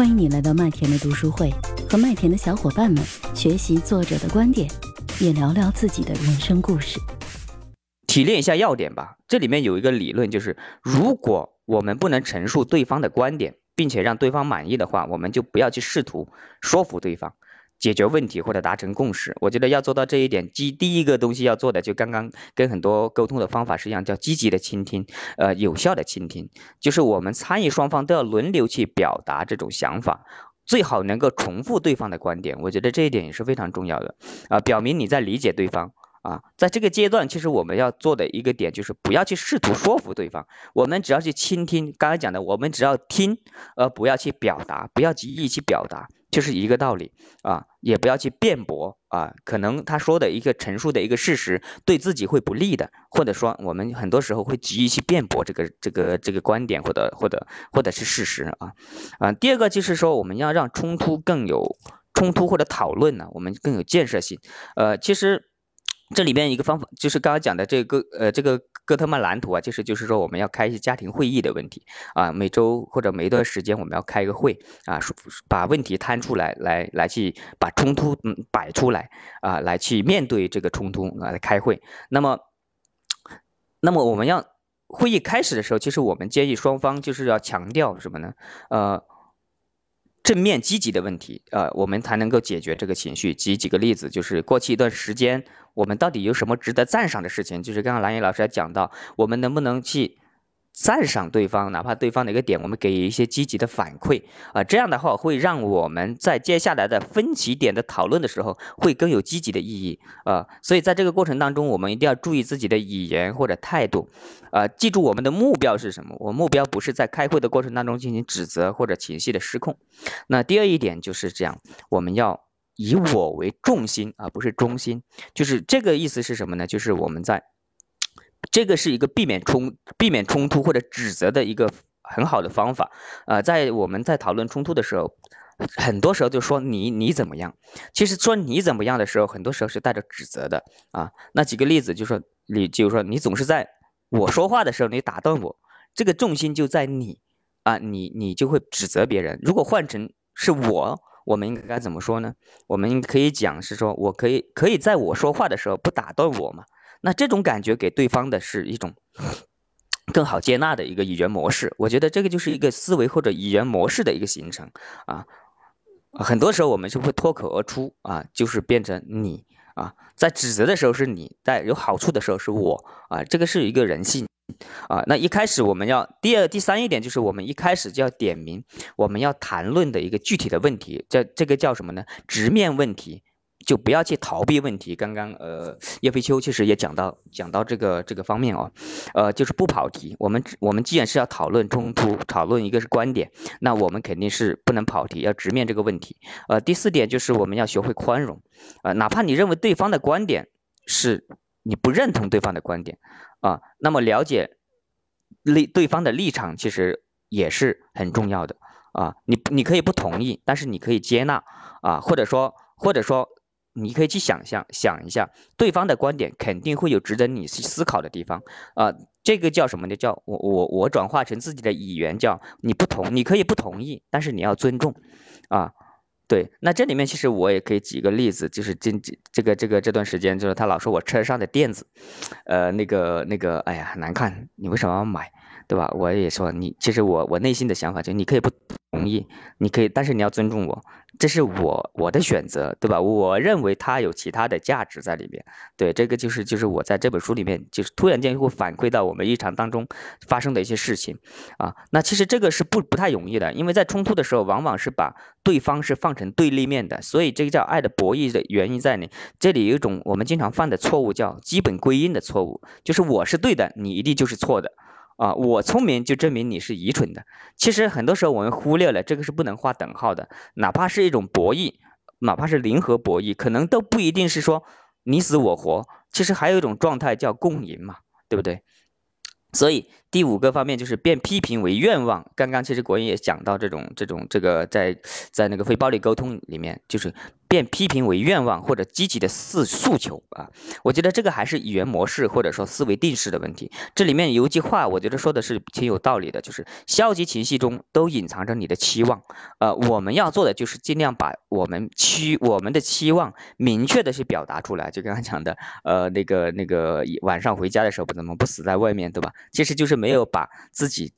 欢迎你来到麦田的读书会，和麦田的小伙伴们学习作者的观点，也聊聊自己的人生故事。提炼一下要点吧。这里面有一个理论，就是如果我们不能陈述对方的观点，并且让对方满意的话，我们就不要去试图说服对方。解决问题或者达成共识，我觉得要做到这一点，第第一个东西要做的，就刚刚跟很多沟通的方法是一样，叫积极的倾听，呃，有效的倾听，就是我们参与双方都要轮流去表达这种想法，最好能够重复对方的观点，我觉得这一点也是非常重要的，啊，表明你在理解对方。啊，在这个阶段，其实我们要做的一个点就是不要去试图说服对方，我们只要去倾听。刚才讲的，我们只要听，而不要去表达，不要急于去表达，就是一个道理啊。也不要去辩驳啊，可能他说的一个陈述的一个事实对自己会不利的，或者说我们很多时候会急于去辩驳这个这个这个观点或者或者或者是事实啊啊。第二个就是说，我们要让冲突更有冲突或者讨论呢，我们更有建设性。呃，其实。这里边一个方法就是刚刚讲的这个呃这个哥特曼蓝图啊，就是就是说我们要开一些家庭会议的问题啊，每周或者每一段时间我们要开一个会啊，把问题摊出来，来来去把冲突嗯摆出来啊，来去面对这个冲突啊开会。那么，那么我们要会议开始的时候，其实我们建议双方就是要强调什么呢？呃。正面积极的问题，呃，我们才能够解决这个情绪。举几个例子，就是过去一段时间，我们到底有什么值得赞赏的事情？就是刚刚蓝岩老师也讲到，我们能不能去？赞赏对方，哪怕对方的一个点，我们给一些积极的反馈啊，这样的话会让我们在接下来的分歧点的讨论的时候会更有积极的意义啊。所以在这个过程当中，我们一定要注意自己的语言或者态度啊，记住我们的目标是什么？我目标不是在开会的过程当中进行指责或者情绪的失控。那第二一点就是这样，我们要以我为重心而不是中心，就是这个意思是什么呢？就是我们在。这个是一个避免冲、避免冲突或者指责的一个很好的方法。呃，在我们在讨论冲突的时候，很多时候就说你你怎么样？其实说你怎么样的时候，很多时候是带着指责的啊。那几个例子就说你，就是说你总是在我说话的时候你打断我，这个重心就在你啊，你你就会指责别人。如果换成是我，我们应该怎么说呢？我们可以讲是说我可以可以在我说话的时候不打断我嘛？那这种感觉给对方的是一种 更好接纳的一个语言模式，我觉得这个就是一个思维或者语言模式的一个形成啊。很多时候我们就会脱口而出啊，就是变成你啊，在指责的时候是你，在有好处的时候是我啊，这个是一个人性啊。那一开始我们要第二、第三一点就是我们一开始就要点名我们要谈论的一个具体的问题，叫这个叫什么呢？直面问题。就不要去逃避问题。刚刚呃，叶飞秋其实也讲到讲到这个这个方面哦，呃，就是不跑题。我们我们既然是要讨论冲突，讨论一个是观点，那我们肯定是不能跑题，要直面这个问题。呃，第四点就是我们要学会宽容，呃，哪怕你认为对方的观点是你不认同对方的观点啊，那么了解立对方的立场其实也是很重要的啊。你你可以不同意，但是你可以接纳啊，或者说或者说。你可以去想象想一下，对方的观点肯定会有值得你去思考的地方啊。这个叫什么呢？叫我我我转化成自己的语言，叫你不同，你可以不同意，但是你要尊重啊。对，那这里面其实我也可以举个例子，就是这这个这个这段时间，就是他老说我车上的垫子，呃，那个那个，哎呀，难看，你为什么要买？对吧？我也说你，其实我我内心的想法就你可以不同意，你可以，但是你要尊重我，这是我我的选择，对吧？我认为它有其他的价值在里面。对，这个就是就是我在这本书里面，就是突然间会反馈到我们日常当中发生的一些事情啊。那其实这个是不不太容易的，因为在冲突的时候，往往是把对方是放成对立面的，所以这个叫爱的博弈的原因在哪？这里有一种我们经常犯的错误，叫基本归因的错误，就是我是对的，你一定就是错的。啊，我聪明就证明你是愚蠢的。其实很多时候我们忽略了这个是不能画等号的，哪怕是一种博弈，哪怕是零和博弈，可能都不一定是说你死我活。其实还有一种状态叫共赢嘛，对不对？所以第五个方面就是变批评为愿望。刚刚其实国英也讲到这种这种这个在在那个非暴力沟通里面，就是变批评为愿望或者积极的诉诉求啊，我觉得这个还是语言模式或者说思维定式的问题。这里面有一句话，我觉得说的是挺有道理的，就是消极情绪中都隐藏着你的期望。呃，我们要做的就是尽量把我们期我们的期望明确的去表达出来。就刚刚讲的，呃，那个那个晚上回家的时候不怎么不死在外面，对吧？其实就是没有把自己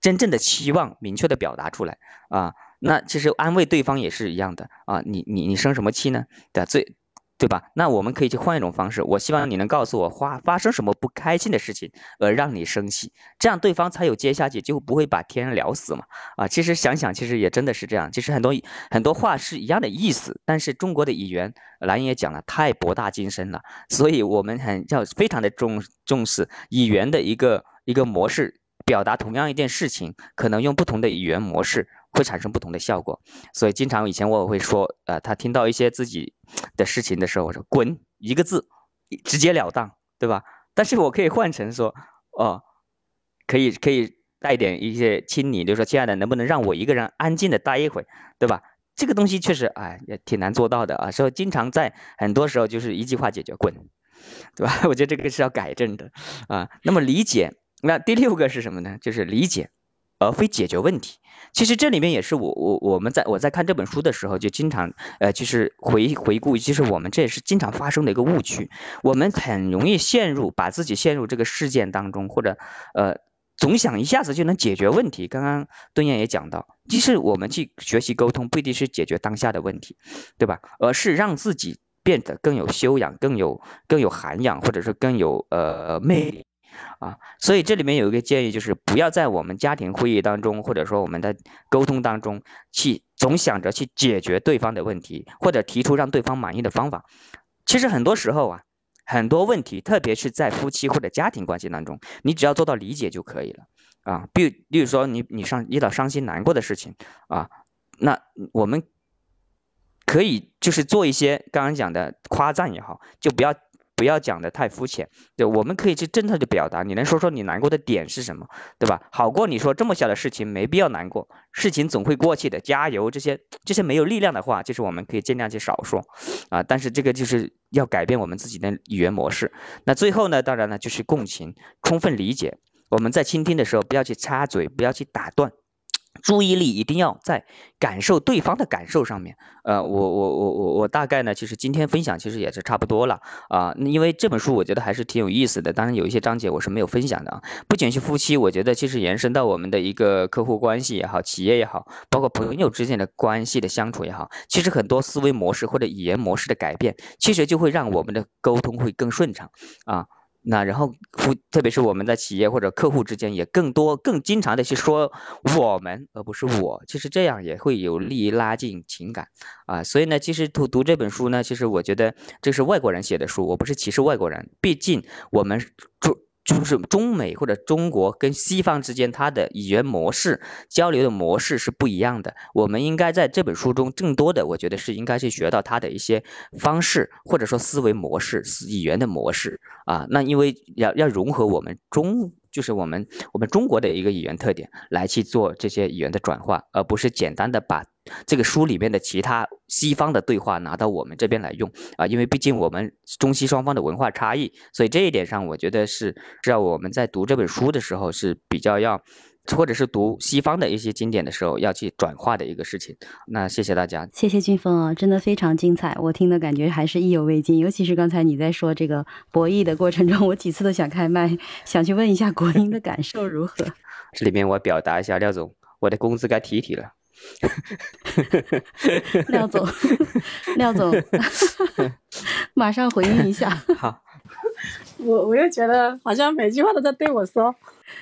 真正的期望明确的表达出来啊。那其实安慰对方也是一样的啊，你你你生什么气呢？对最对吧？那我们可以去换一种方式，我希望你能告诉我发发生什么不开心的事情而让你生气，这样对方才有接下去，就不会把天聊死嘛。啊，其实想想，其实也真的是这样。其实很多很多话是一样的意思，但是中国的语言，蓝也讲了，太博大精深了，所以我们很要非常的重重视语言的一个一个模式，表达同样一件事情，可能用不同的语言模式。会产生不同的效果，所以经常以前我会说，呃，他听到一些自己的事情的时候，我说滚一个字，直截了当，对吧？但是我可以换成说，哦，可以可以带点一些亲昵，就是说亲爱的，能不能让我一个人安静的待一会，对吧？这个东西确实，哎，也挺难做到的啊，所以经常在很多时候就是一句话解决，滚，对吧？我觉得这个是要改正的啊。那么理解，那第六个是什么呢？就是理解。而非解决问题，其实这里面也是我我我们在我在看这本书的时候，就经常呃，就是回回顾，其实我们这也是经常发生的一个误区，我们很容易陷入把自己陷入这个事件当中，或者呃总想一下子就能解决问题。刚刚敦燕也讲到，其实我们去学习沟通，不一定是解决当下的问题，对吧？而是让自己变得更有修养、更有更有涵养，或者是更有呃魅力。啊，所以这里面有一个建议，就是不要在我们家庭会议当中，或者说我们的沟通当中，去总想着去解决对方的问题，或者提出让对方满意的方法。其实很多时候啊，很多问题，特别是在夫妻或者家庭关系当中，你只要做到理解就可以了。啊，比如比如说你你上遇到伤心难过的事情啊，那我们可以就是做一些刚刚讲的夸赞也好，就不要。不要讲的太肤浅，对，我们可以去真诚的表达。你能说说你难过的点是什么，对吧？好过你说这么小的事情没必要难过，事情总会过去的，加油。这些这些没有力量的话，就是我们可以尽量去少说啊。但是这个就是要改变我们自己的语言模式。那最后呢，当然呢就是共情，充分理解。我们在倾听的时候，不要去插嘴，不要去打断。注意力一定要在感受对方的感受上面。呃，我我我我我大概呢，其实今天分享其实也是差不多了啊。因为这本书我觉得还是挺有意思的，当然有一些章节我是没有分享的啊。不仅是夫妻，我觉得其实延伸到我们的一个客户关系也好，企业也好，包括朋友之间的关系的相处也好，其实很多思维模式或者语言模式的改变，其实就会让我们的沟通会更顺畅啊。那然后，特别是我们在企业或者客户之间，也更多、更经常的去说我们，而不是我。其实这样也会有利于拉近情感啊。所以呢，其实读读这本书呢，其实我觉得这是外国人写的书，我不是歧视外国人，毕竟我们中。就是中美或者中国跟西方之间，它的语言模式交流的模式是不一样的。我们应该在这本书中更多的，我觉得是应该去学到它的一些方式，或者说思维模式、语言的模式啊。那因为要要融合我们中。就是我们我们中国的一个语言特点来去做这些语言的转化，而不是简单的把这个书里面的其他西方的对话拿到我们这边来用啊，因为毕竟我们中西双方的文化差异，所以这一点上我觉得是是要我们在读这本书的时候是比较要。或者是读西方的一些经典的时候，要去转化的一个事情。那谢谢大家，谢谢俊峰啊，真的非常精彩，我听的感觉还是意犹未尽。尤其是刚才你在说这个博弈的过程中，我几次都想开麦，想去问一下国英的感受如何。这里面我表达一下，廖总，我的工资该提一提了。廖总，廖总，马上回应一下。好。我我又觉得好像每句话都在对我说，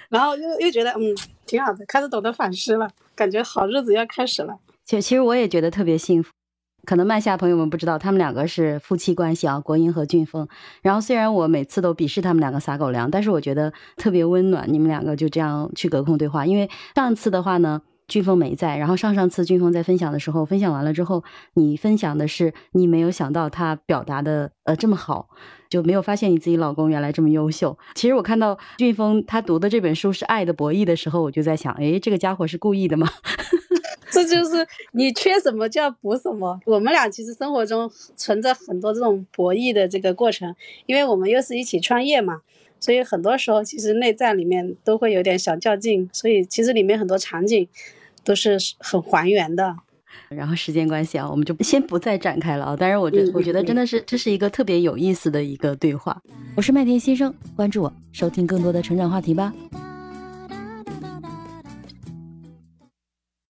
然后又又觉得嗯挺好的，开始懂得反思了，感觉好日子要开始了。其其实我也觉得特别幸福。可能麦下朋友们不知道，他们两个是夫妻关系啊，国英和俊峰。然后虽然我每次都鄙视他们两个撒狗粮，但是我觉得特别温暖。你们两个就这样去隔空对话，因为上次的话呢。俊峰没在，然后上上次俊峰在分享的时候，分享完了之后，你分享的是你没有想到他表达的呃这么好，就没有发现你自己老公原来这么优秀。其实我看到俊峰他读的这本书是《爱的博弈》的时候，我就在想，哎，这个家伙是故意的吗？这就是你缺什么就要补什么。我们俩其实生活中存在很多这种博弈的这个过程，因为我们又是一起创业嘛，所以很多时候其实内在里面都会有点小较劲，所以其实里面很多场景都是很还原的。然后时间关系啊，我们就先不再展开了啊。但是我觉我觉得真的是这是一个特别有意思的一个对话。我是麦田先生，关注我，收听更多的成长话题吧。